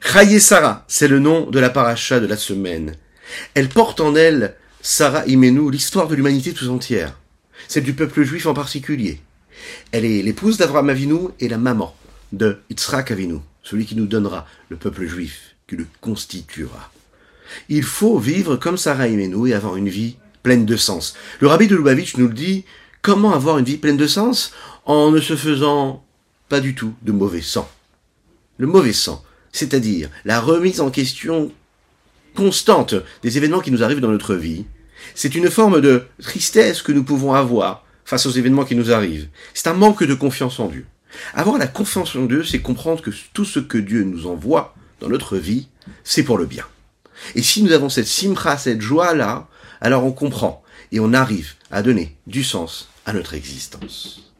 Sarah, c'est le nom de la paracha de la semaine. Elle porte en elle, Sarah Imenu, l'histoire de l'humanité tout entière, celle du peuple juif en particulier. Elle est l'épouse d'Avraham Avinu et la maman de Yitzhak Avinu, celui qui nous donnera le peuple juif, qui le constituera. Il faut vivre comme Sarah Imenu et avoir une vie pleine de sens. Le rabbi de Lubavitch nous le dit, comment avoir une vie pleine de sens? En ne se faisant pas du tout de mauvais sang. Le mauvais sang, c'est-à-dire la remise en question constante des événements qui nous arrivent dans notre vie, c'est une forme de tristesse que nous pouvons avoir face aux événements qui nous arrivent. C'est un manque de confiance en Dieu. Avoir la confiance en Dieu, c'est comprendre que tout ce que Dieu nous envoie dans notre vie, c'est pour le bien. Et si nous avons cette simra, cette joie-là, alors on comprend et on arrive à donner du sens à notre existence.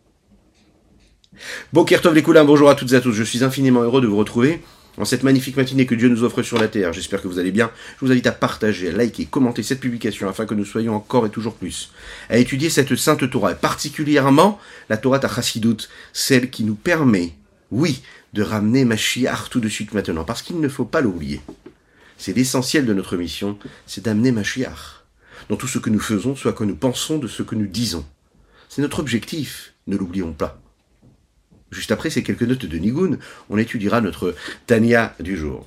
Bokertov les bonjour à toutes et à tous, je suis infiniment heureux de vous retrouver en cette magnifique matinée que Dieu nous offre sur la terre. J'espère que vous allez bien. Je vous invite à partager, à liker, commenter cette publication afin que nous soyons encore et toujours plus à étudier cette sainte Torah, et particulièrement la Torah Tachasidut, celle qui nous permet, oui, de ramener Mashiach tout de suite maintenant, parce qu'il ne faut pas l'oublier. C'est l'essentiel de notre mission, c'est d'amener Mashiach dans tout ce que nous faisons, soit que nous pensons de ce que nous disons. C'est notre objectif, ne l'oublions pas. Juste après ces quelques notes de Nigun, on étudiera notre Tania du jour.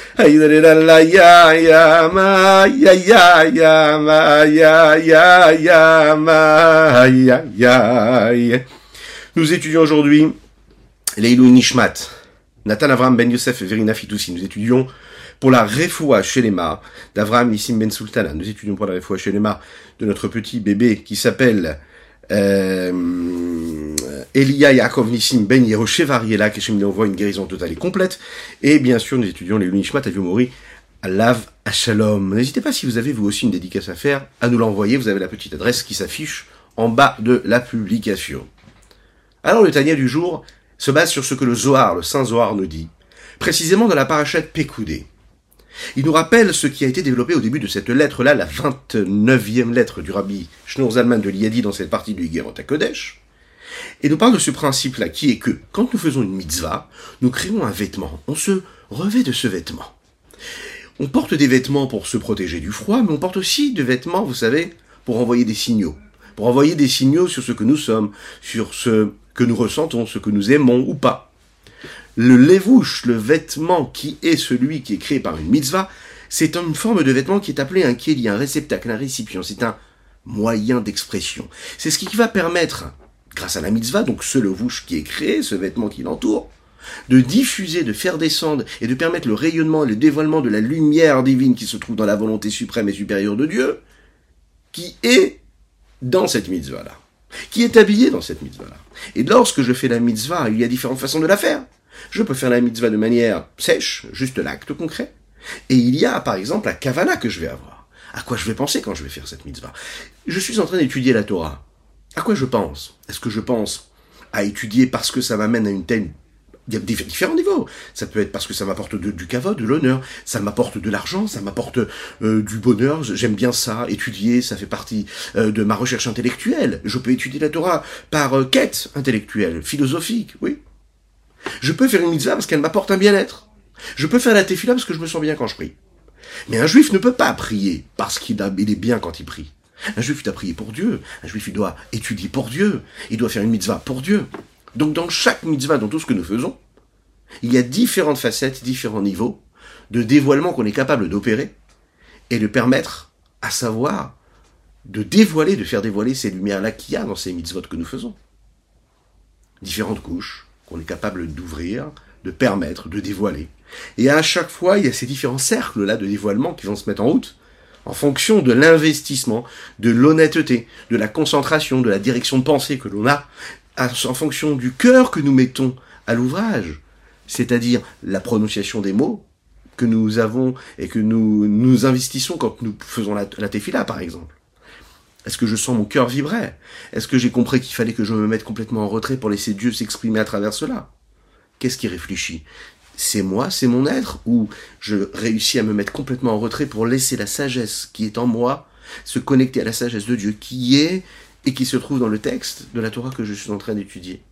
Nous étudions aujourd'hui Leilou Nishmat, Nathan Avram Ben Yosef Verina Fitoussi. Nous étudions pour la Refoua Shelema d'Avram Nissim Ben Sultana. Nous étudions pour la Refoua Shelema de notre petit bébé qui s'appelle euh, Elia Yaakov Nissim Ben Yehoshevariela, qui nous envoie une guérison totale et complète. Et bien sûr, nous étudions les Nishmat à à Lav Shalom. N'hésitez pas si vous avez vous aussi une dédicace à faire, à nous l'envoyer. Vous avez la petite adresse qui s'affiche en bas de la publication. Alors le Tania du jour se base sur ce que le Zohar, le Saint Zohar nous dit, précisément dans la parachète Pekoudé. Il nous rappelle ce qui a été développé au début de cette lettre-là, la 29e lettre du rabbi Shneur Zalman de Liadi dans cette partie du Higerot Kodesh, et nous parle de ce principe-là, qui est que, quand nous faisons une mitzvah, nous créons un vêtement, on se revêt de ce vêtement. On porte des vêtements pour se protéger du froid, mais on porte aussi des vêtements, vous savez, pour envoyer des signaux. Pour envoyer des signaux sur ce que nous sommes, sur ce que nous ressentons, ce que nous aimons ou pas. Le levouche, le vêtement qui est celui qui est créé par une mitzvah, c'est une forme de vêtement qui est appelé un kéli, un réceptacle, un récipient. C'est un moyen d'expression. C'est ce qui va permettre, grâce à la mitzvah, donc ce levouche qui est créé, ce vêtement qui l'entoure, de diffuser, de faire descendre et de permettre le rayonnement, le dévoilement de la lumière divine qui se trouve dans la volonté suprême et supérieure de Dieu, qui est dans cette mitzvah-là qui est habillé dans cette mitzvah-là. Et lorsque je fais la mitzvah, il y a différentes façons de la faire. Je peux faire la mitzvah de manière sèche, juste l'acte concret. Et il y a, par exemple, la kavana que je vais avoir. À quoi je vais penser quand je vais faire cette mitzvah? Je suis en train d'étudier la Torah. À quoi je pense? Est-ce que je pense à étudier parce que ça m'amène à une telle il y a différents niveaux. Ça peut être parce que ça m'apporte du cavode, de l'honneur, ça m'apporte de l'argent, ça m'apporte euh, du bonheur. J'aime bien ça, étudier, ça fait partie euh, de ma recherche intellectuelle. Je peux étudier la Torah par euh, quête intellectuelle, philosophique, oui. Je peux faire une mitzvah parce qu'elle m'apporte un bien-être. Je peux faire la tefila parce que je me sens bien quand je prie. Mais un juif ne peut pas prier parce qu'il est bien quand il prie. Un juif doit prier pour Dieu. Un juif doit étudier pour Dieu. Il doit faire une mitzvah pour Dieu. Donc dans chaque mitzvah, dans tout ce que nous faisons, il y a différentes facettes, différents niveaux de dévoilement qu'on est capable d'opérer et de permettre à savoir de dévoiler, de faire dévoiler ces lumières-là qu'il y a dans ces mitzvot que nous faisons. Différentes couches qu'on est capable d'ouvrir, de permettre, de dévoiler. Et à chaque fois, il y a ces différents cercles-là de dévoilement qui vont se mettre en route en fonction de l'investissement, de l'honnêteté, de la concentration, de la direction de pensée que l'on a, en fonction du cœur que nous mettons à l'ouvrage, c'est-à-dire la prononciation des mots que nous avons et que nous investissons quand nous faisons la, la tefila, par exemple. Est-ce que je sens mon cœur vibrer? Est-ce que j'ai compris qu'il fallait que je me mette complètement en retrait pour laisser Dieu s'exprimer à travers cela? Qu'est-ce qui réfléchit? C'est moi, c'est mon être Ou je réussis à me mettre complètement en retrait pour laisser la sagesse qui est en moi se connecter à la sagesse de Dieu qui est et qui se trouve dans le texte de la Torah que je suis en train d'étudier?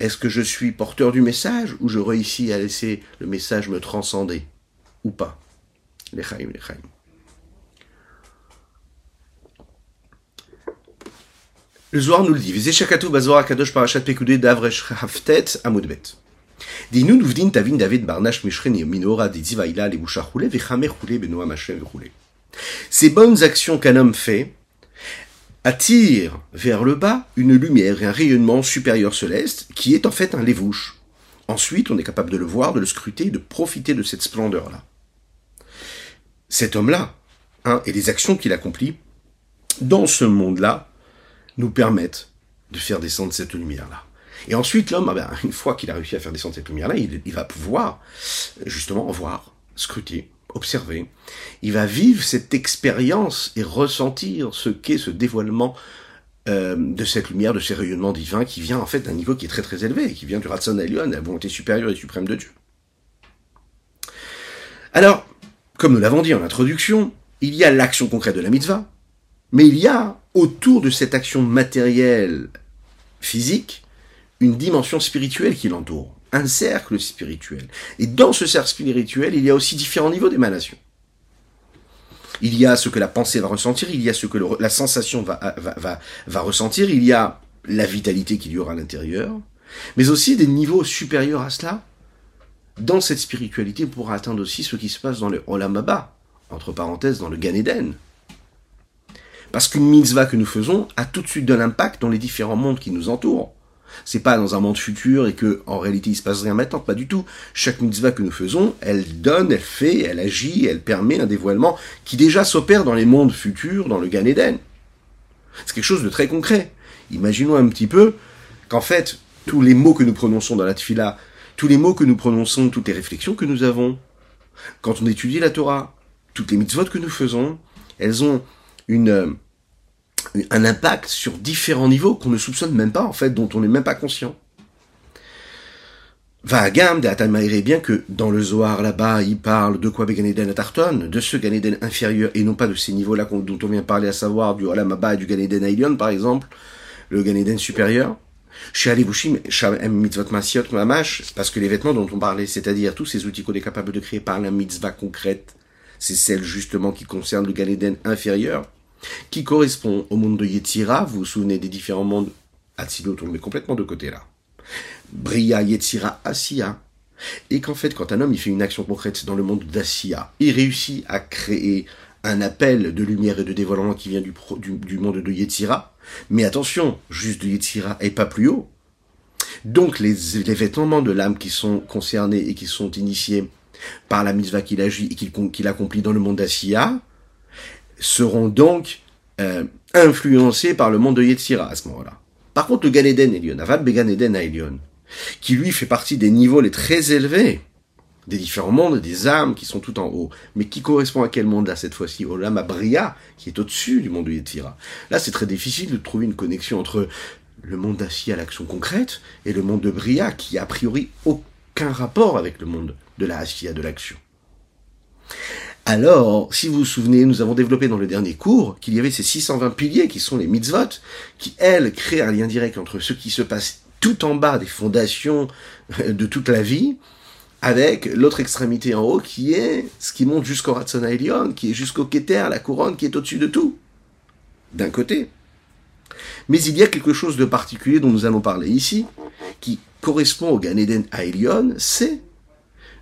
Est-ce que je suis porteur du message ou je réussis à laisser le message me transcender? Ou pas? Vechamer roulé benoam hashem roulé. Ces bonnes actions qu'un homme fait attirent vers le bas une lumière et un rayonnement supérieur céleste qui est en fait un lévouche. Ensuite, on est capable de le voir, de le scruter, de profiter de cette splendeur-là. Cet homme-là, hein, et les actions qu'il accomplit, dans ce monde-là, nous permettent de faire descendre cette lumière-là. Et ensuite, l'homme, ah ben, une fois qu'il a réussi à faire descendre cette lumière-là, il, il, va pouvoir justement voir, scruter, observer. Il va vivre cette expérience et ressentir ce qu'est ce dévoilement euh, de cette lumière, de ces rayonnements divins qui vient en fait d'un niveau qui est très très élevé, qui vient du Ratson Elion, la volonté supérieure et suprême de Dieu. Alors, comme nous l'avons dit en introduction, il y a l'action concrète de la mitzvah, mais il y a autour de cette action matérielle physique une dimension spirituelle qui l'entoure, un cercle spirituel. Et dans ce cercle spirituel, il y a aussi différents niveaux d'émanation. Il y a ce que la pensée va ressentir, il y a ce que la sensation va, ressentir, il y a la vitalité qu'il y aura à l'intérieur, mais aussi des niveaux supérieurs à cela. Dans cette spiritualité, pour atteindre aussi ce qui se passe dans le Olam Abba, entre parenthèses, dans le Gan Eden. Parce qu'une mitzvah que nous faisons a tout de suite de l'impact dans les différents mondes qui nous entourent. C'est pas dans un monde futur et que, en réalité, il se passe rien maintenant, pas du tout. Chaque mitzvah que nous faisons, elle donne, elle fait, elle agit, elle permet un dévoilement qui déjà s'opère dans les mondes futurs, dans le Gan Eden. C'est quelque chose de très concret. Imaginons un petit peu qu'en fait, tous les mots que nous prononçons dans la tfila, tous les mots que nous prononçons, toutes les réflexions que nous avons, quand on étudie la Torah, toutes les mitzvot que nous faisons, elles ont une, un impact sur différents niveaux qu'on ne soupçonne même pas, en fait, dont on n'est même pas conscient. Vagam de Atamaïré, bien que dans le Zohar là-bas, il parle de quoi Ganeden à Tarton, de ce Ganeden inférieur, et non pas de ces niveaux-là dont on vient parler, à savoir du Olam Abba et du Ganeden Ailion, par exemple, le Ganeden supérieur. Chez mitzvot masiot mamash, parce que les vêtements dont on parlait, c'est-à-dire tous ces outils qu'on est capable de créer par la mitzvah concrète, c'est celle justement qui concerne le Ganeden inférieur, qui correspond au monde de Yetzira. Vous vous souvenez des différents mondes Atsilut, on le met complètement de côté là. Bria, Yetzira, Asiya. Et qu'en fait, quand un homme il fait une action concrète dans le monde d'Asiya, il réussit à créer un appel de lumière et de dévoilement qui vient du, du, monde de Yetzira. Mais attention, juste de Yetzira et pas plus haut. Donc les, les vêtements de l'âme qui sont concernés et qui sont initiés par la mitzvah qu'il agit et qu'il accomplit dans le monde d'Asiya, seront donc euh, influencés par le monde de Yetzira à ce moment-là. Par contre, le Gan Eden Elion, Avad Began Eden Elion, qui lui fait partie des niveaux les très élevés des différents mondes, des âmes qui sont tout en haut, mais qui correspond à quel monde là cette fois-ci? Au Lama Bria, qui est au-dessus du monde de Yetzira. Là, c'est très difficile de trouver une connexion entre le monde à l'action concrète, et le monde de Bria, qui a a priori aucun rapport avec le monde de la Asiya, de l'action. Alors, si vous vous souvenez, nous avons développé dans le dernier cours qu'il y avait ces 620 piliers qui sont les mitzvot, qui, elles, créent un lien direct entre ce qui se passe tout en bas des fondations de toute la vie, avec l'autre extrémité en haut qui est ce qui monte jusqu'au Ratzona Elion, qui est jusqu'au Keter, la couronne qui est au-dessus de tout. D'un côté. Mais il y a quelque chose de particulier dont nous allons parler ici, qui correspond au Gan Eden c'est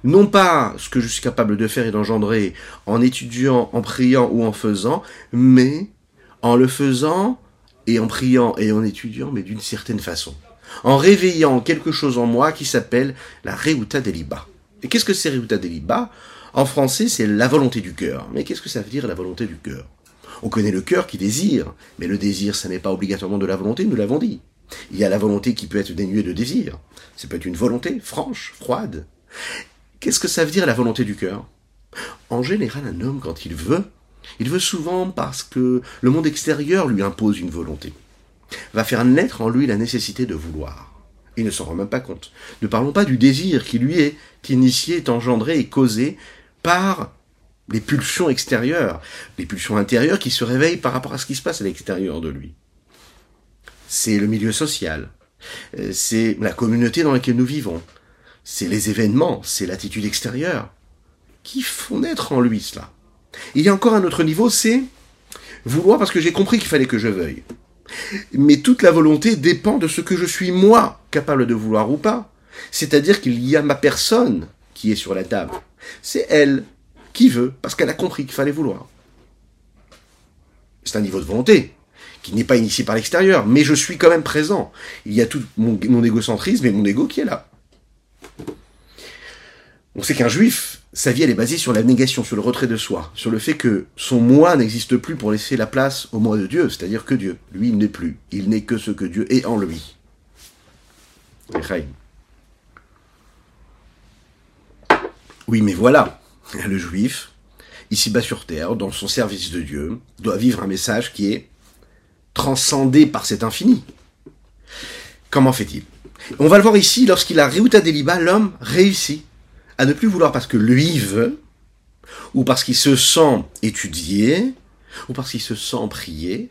non pas ce que je suis capable de faire et d'engendrer en étudiant, en priant ou en faisant, mais en le faisant et en priant et en étudiant, mais d'une certaine façon. En réveillant quelque chose en moi qui s'appelle la Reuta Deliba. Et qu'est-ce que c'est Reuta Deliba? En français, c'est la volonté du cœur. Mais qu'est-ce que ça veut dire la volonté du cœur? On connaît le cœur qui désire, mais le désir, ça n'est pas obligatoirement de la volonté, nous l'avons dit. Il y a la volonté qui peut être dénuée de désir. Ça peut être une volonté franche, froide. Qu'est-ce que ça veut dire la volonté du cœur? En général, un homme, quand il veut, il veut souvent parce que le monde extérieur lui impose une volonté. Va faire naître en lui la nécessité de vouloir. Il ne s'en rend même pas compte. Ne parlons pas du désir qui lui est initié, est engendré et causé par les pulsions extérieures, les pulsions intérieures qui se réveillent par rapport à ce qui se passe à l'extérieur de lui. C'est le milieu social, euh, c'est la communauté dans laquelle nous vivons, c'est les événements, c'est l'attitude extérieure qui font naître en lui cela. Il y a encore un autre niveau, c'est vouloir parce que j'ai compris qu'il fallait que je veuille. Mais toute la volonté dépend de ce que je suis moi capable de vouloir ou pas. C'est-à-dire qu'il y a ma personne qui est sur la table. C'est elle qui veut parce qu'elle a compris qu'il fallait vouloir. C'est un niveau de volonté qui n'est pas initié par l'extérieur, mais je suis quand même présent. Il y a tout mon, mon égocentrisme et mon ego qui est là. On sait qu'un juif, sa vie elle est basée sur la négation, sur le retrait de soi, sur le fait que son moi n'existe plus pour laisser la place au moi de Dieu, c'est-à-dire que Dieu, lui, il n'est plus. Il n'est que ce que Dieu est en lui. Oui, mais voilà, le juif, ici-bas sur terre, dans son service de Dieu, doit vivre un message qui est transcendé par cet infini. Comment fait-il? On va le voir ici, lorsqu'il a Reuta Deliba, l'homme réussit à ne plus vouloir parce que lui veut, ou parce qu'il se sent étudié, ou parce qu'il se sent prier,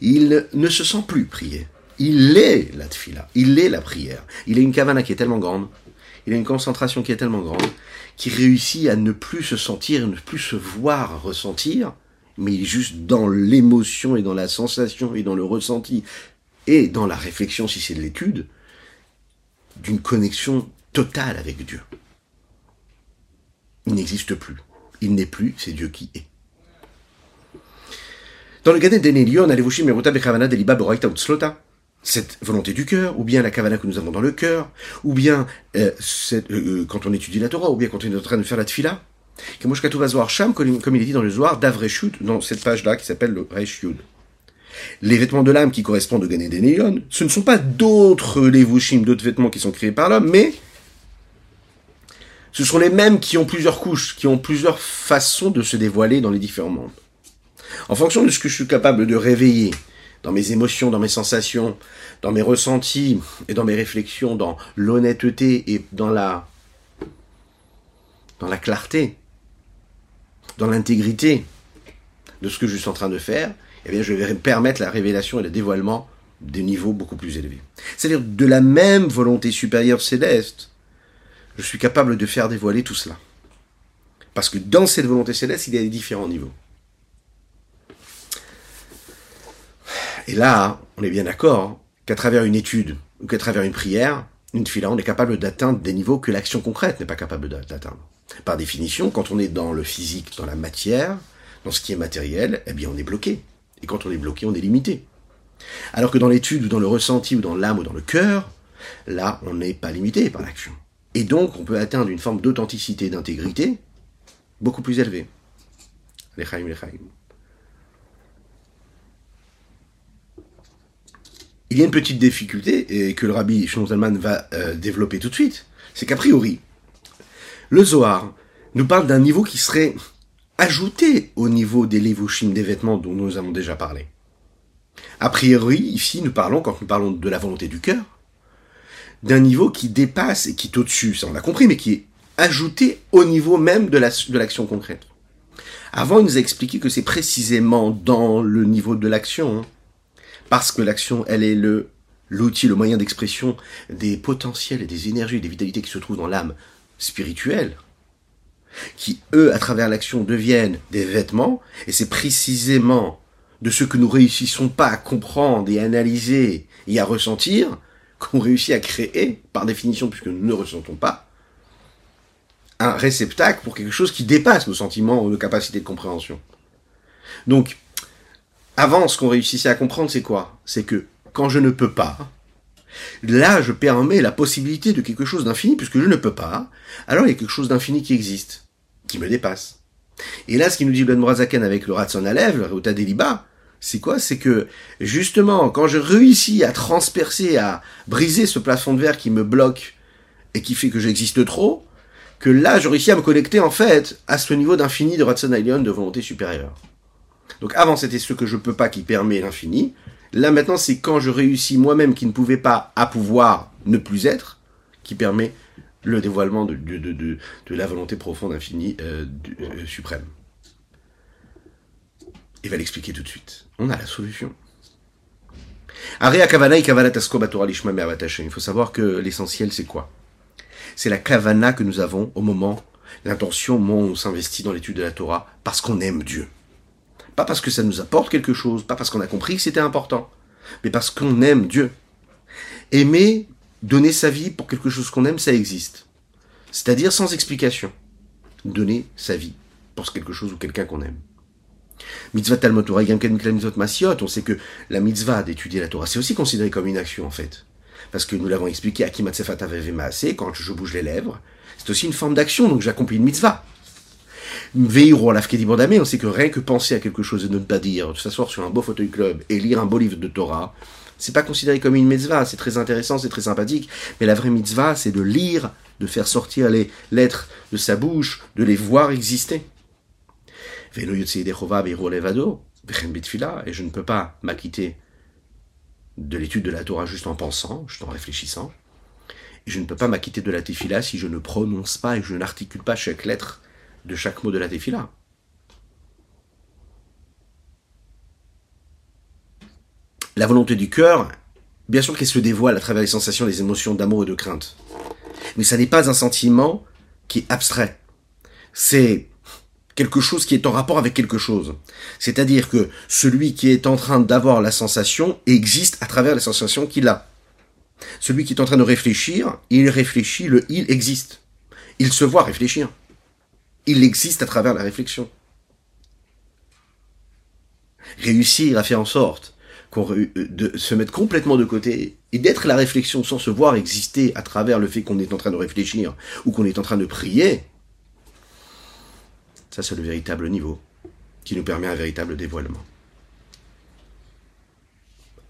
il ne se sent plus prier. Il est la tfila, il est la prière. Il a une kavana qui est tellement grande, il a une concentration qui est tellement grande, qu'il réussit à ne plus se sentir, ne plus se voir ressentir, mais il est juste dans l'émotion et dans la sensation et dans le ressenti et dans la réflexion si c'est de l'étude, d'une connexion totale avec Dieu il n'existe plus. Il n'est plus, c'est Dieu qui est. Dans le Gaden d'Enelion, Bechavana cette volonté du cœur, ou bien la kavana que nous avons dans le cœur, ou bien euh, cette, euh, quand on étudie la Torah, ou bien quand on est en train de faire la tfila? Comme il est dit dans le Zohar, d'Avreshut, dans cette page-là qui s'appelle le Reshud. Les vêtements de l'âme qui correspondent au Gaden d'Enelion, ce ne sont pas d'autres levushim, d'autres vêtements qui sont créés par l'homme, mais ce sont les mêmes qui ont plusieurs couches, qui ont plusieurs façons de se dévoiler dans les différents mondes. En fonction de ce que je suis capable de réveiller dans mes émotions, dans mes sensations, dans mes ressentis et dans mes réflexions, dans l'honnêteté et dans la dans la clarté, dans l'intégrité de ce que je suis en train de faire, eh bien je vais permettre la révélation et le dévoilement des niveaux beaucoup plus élevés. C'est-à-dire de la même volonté supérieure céleste je suis capable de faire dévoiler tout cela. Parce que dans cette volonté céleste, il y a des différents niveaux. Et là, on est bien d'accord qu'à travers une étude ou qu'à travers une prière, une fila, on est capable d'atteindre des niveaux que l'action concrète n'est pas capable d'atteindre. Par définition, quand on est dans le physique, dans la matière, dans ce qui est matériel, eh bien on est bloqué. Et quand on est bloqué, on est limité. Alors que dans l'étude ou dans le ressenti ou dans l'âme ou dans le cœur, là, on n'est pas limité par l'action. Et donc, on peut atteindre une forme d'authenticité, d'intégrité beaucoup plus élevée. Il y a une petite difficulté et que le rabbi Zalman va euh, développer tout de suite. C'est qu'a priori, le Zohar nous parle d'un niveau qui serait ajouté au niveau des levushim, des vêtements dont nous avons déjà parlé. A priori, ici, nous parlons, quand nous parlons de la volonté du cœur, d'un niveau qui dépasse et qui est au-dessus, ça on l'a compris, mais qui est ajouté au niveau même de l'action concrète. Avant, il nous a expliqué que c'est précisément dans le niveau de l'action, hein, parce que l'action, elle est le l'outil, le moyen d'expression des potentiels et des énergies, des vitalités qui se trouvent dans l'âme spirituelle, qui, eux, à travers l'action, deviennent des vêtements, et c'est précisément de ce que nous réussissons pas à comprendre et analyser et à ressentir, qu'on réussit à créer, par définition, puisque nous ne ressentons pas, un réceptacle pour quelque chose qui dépasse nos sentiments ou nos capacités de compréhension. Donc, avant, ce qu'on réussissait à comprendre, c'est quoi? C'est que quand je ne peux pas, là, je permets la possibilité de quelque chose d'infini, puisque je ne peux pas, alors il y a quelque chose d'infini qui existe, qui me dépasse. Et là, ce qui nous dit Ben Morazaken avec le Ratson Alev, le Reuta Deliba, c'est quoi? C'est que justement, quand je réussis à transpercer, à briser ce plafond de verre qui me bloque et qui fait que j'existe trop, que là, je réussis à me connecter en fait à ce niveau d'infini de Ratson de volonté supérieure. Donc avant, c'était ce que je peux pas qui permet l'infini. Là maintenant, c'est quand je réussis moi-même qui ne pouvais pas à pouvoir ne plus être, qui permet le dévoilement de, de, de, de la volonté profonde infinie euh, euh, suprême. Il va l'expliquer tout de suite. On a la solution. Il faut savoir que l'essentiel, c'est quoi? C'est la kavana que nous avons au moment, l'intention au moment où on s'investit dans l'étude de la Torah, parce qu'on aime Dieu. Pas parce que ça nous apporte quelque chose, pas parce qu'on a compris que c'était important, mais parce qu'on aime Dieu. Aimer, donner sa vie pour quelque chose qu'on aime, ça existe. C'est-à-dire sans explication. Donner sa vie pour quelque chose ou quelqu'un qu'on aime. Mitzvah Talmud Torah, Masiot, on sait que la mitzvah d'étudier la Torah, c'est aussi considéré comme une action en fait. Parce que nous l'avons expliqué, à quand je bouge les lèvres, c'est aussi une forme d'action, donc j'accomplis une mitzvah. Veiro on sait que rien que penser à quelque chose et ne pas dire, de s'asseoir sur un beau fauteuil club et lire un beau livre de Torah, c'est pas considéré comme une mitzvah, c'est très intéressant, c'est très sympathique, mais la vraie mitzvah, c'est de lire, de faire sortir les lettres de sa bouche, de les voir exister. Et je ne peux pas m'acquitter de l'étude de la Torah juste en pensant, juste en réfléchissant. Et je ne peux pas m'acquitter de la tefila si je ne prononce pas et je n'articule pas chaque lettre de chaque mot de la tefila. La volonté du cœur, bien sûr qu'elle se dévoile à travers les sensations, les émotions d'amour et de crainte. Mais ça n'est pas un sentiment qui est abstrait. C'est quelque chose qui est en rapport avec quelque chose. C'est-à-dire que celui qui est en train d'avoir la sensation existe à travers la sensation qu'il a. Celui qui est en train de réfléchir, il réfléchit, le il existe. Il se voit réfléchir. Il existe à travers la réflexion. Réussir à faire en sorte de se mettre complètement de côté et d'être la réflexion sans se voir exister à travers le fait qu'on est en train de réfléchir ou qu'on est en train de prier, ça, c'est le véritable niveau qui nous permet un véritable dévoilement.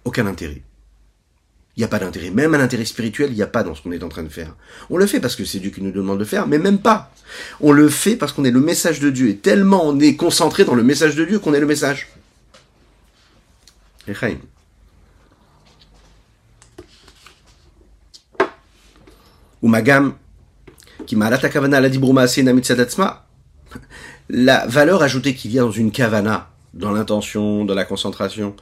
Aucun intérêt. Il n'y a pas d'intérêt. Même un intérêt spirituel, il n'y a pas dans ce qu'on est en train de faire. On le fait parce que c'est Dieu qui nous demande de faire, mais même pas. On le fait parce qu'on est le message de Dieu. Et tellement on est concentré dans le message de Dieu qu'on est le message. Magam, qui la la valeur ajoutée qu'il y a dans une kavana, dans l'intention, dans la concentration,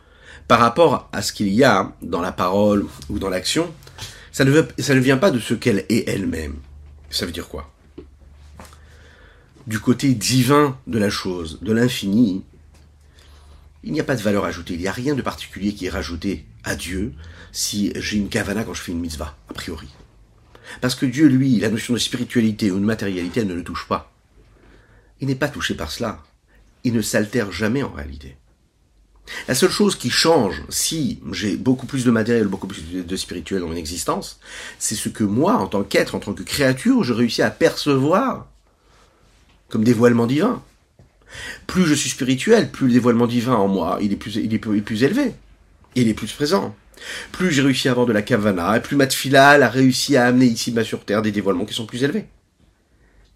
par rapport à ce qu'il y a dans la parole ou dans l'action, ça ne vient pas de ce qu'elle est elle-même. Ça veut dire quoi? Du côté divin de la chose, de l'infini, il n'y a pas de valeur ajoutée, il n'y a rien de particulier qui est rajouté à Dieu si j'ai une kavana quand je fais une mitzvah, a priori. Parce que Dieu, lui, la notion de spiritualité ou de matérialité, elle ne le touche pas il n'est pas touché par cela. Il ne s'altère jamais en réalité. La seule chose qui change si j'ai beaucoup plus de matériel, beaucoup plus de spirituel dans mon existence, c'est ce que moi, en tant qu'être, en tant que créature, je réussis à percevoir comme dévoilement divin. Plus je suis spirituel, plus le dévoilement divin en moi, il est plus, élevé. Il est plus présent. Plus j'ai réussi à avoir de la kavana, et plus ma a réussi à amener ici-bas sur Terre des dévoilements qui sont plus élevés.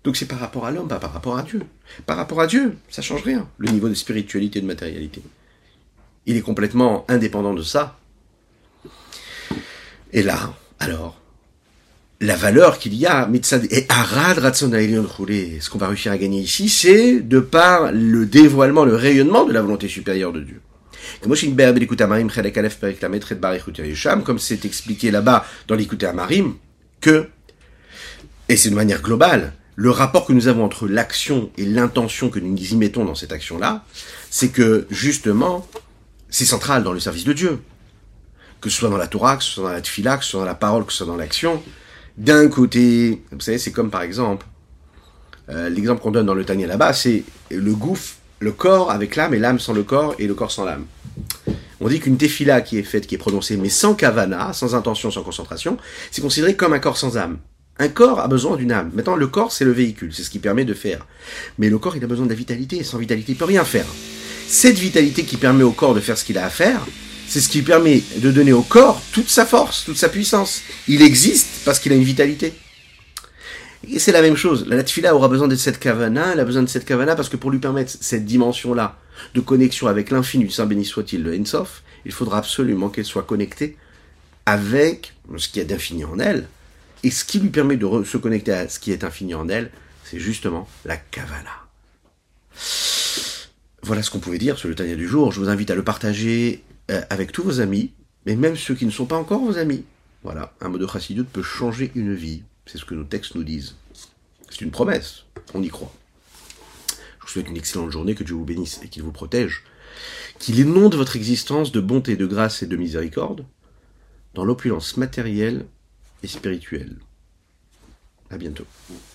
Donc c'est par rapport à l'homme, pas par rapport à Dieu. Par rapport à Dieu, ça change rien, le niveau de spiritualité et de matérialité. Il est complètement indépendant de ça. Et là, alors, la valeur qu'il y a, et Arad ce qu'on va réussir à gagner ici, c'est de par le dévoilement, le rayonnement de la volonté supérieure de Dieu. Comme c'est expliqué là-bas dans l'écoute Amarim, que, et c'est de manière globale, le rapport que nous avons entre l'action et l'intention que nous y mettons dans cette action-là, c'est que justement, c'est central dans le service de Dieu. Que ce soit dans la Torah, que ce soit dans la Tfila, que ce soit dans la parole, que ce soit dans l'action. D'un côté, vous savez, c'est comme par exemple, euh, l'exemple qu'on donne dans le Tanya là-bas, c'est le gouffre, le corps avec l'âme et l'âme sans le corps et le corps sans l'âme. On dit qu'une tefila qui est faite, qui est prononcée, mais sans kavana, sans intention, sans concentration, c'est considéré comme un corps sans âme. Un corps a besoin d'une âme. Maintenant, le corps, c'est le véhicule, c'est ce qui permet de faire. Mais le corps, il a besoin de la vitalité, et sans vitalité, il peut rien faire. Cette vitalité qui permet au corps de faire ce qu'il a à faire, c'est ce qui permet de donner au corps toute sa force, toute sa puissance. Il existe parce qu'il a une vitalité. Et c'est la même chose. La Tfila aura besoin de cette kavana, elle a besoin de cette kavana parce que pour lui permettre cette dimension-là de connexion avec l'infini, Saint béni soit-il, le Ensof, il faudra absolument qu'elle soit connectée avec ce qui est d'infini en elle. Et ce qui lui permet de se connecter à ce qui est infini en elle, c'est justement la kavana. Voilà ce qu'on pouvait dire sur le Tania du jour. Je vous invite à le partager euh, avec tous vos amis, mais même ceux qui ne sont pas encore vos amis. Voilà, un mot de chassidut peut changer une vie. C'est ce que nos textes nous disent. C'est une promesse, on y croit. Je vous souhaite une excellente journée, que Dieu vous bénisse et qu'il vous protège, qu'il inonde votre existence de bonté, de grâce et de miséricorde, dans l'opulence matérielle et spirituelle. À bientôt.